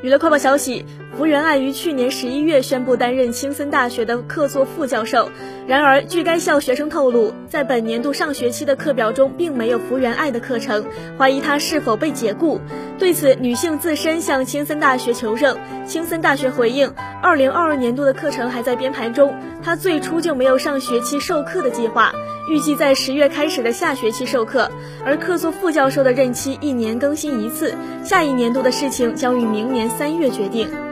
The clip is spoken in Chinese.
娱乐快报消息：福原爱于去年十一月宣布担任青森大学的客座副教授。然而，据该校学生透露，在本年度上学期的课表中并没有福原爱的课程，怀疑她是否被解雇。对此，女性自身向青森大学求证，青森大学回应：二零二二年度的课程还在编排中，他最初就没有上学期授课的计划，预计在十月开始的下学期授课。而客座副教授的任期一年更新一次，下一年度的事情将于明年。三月决定。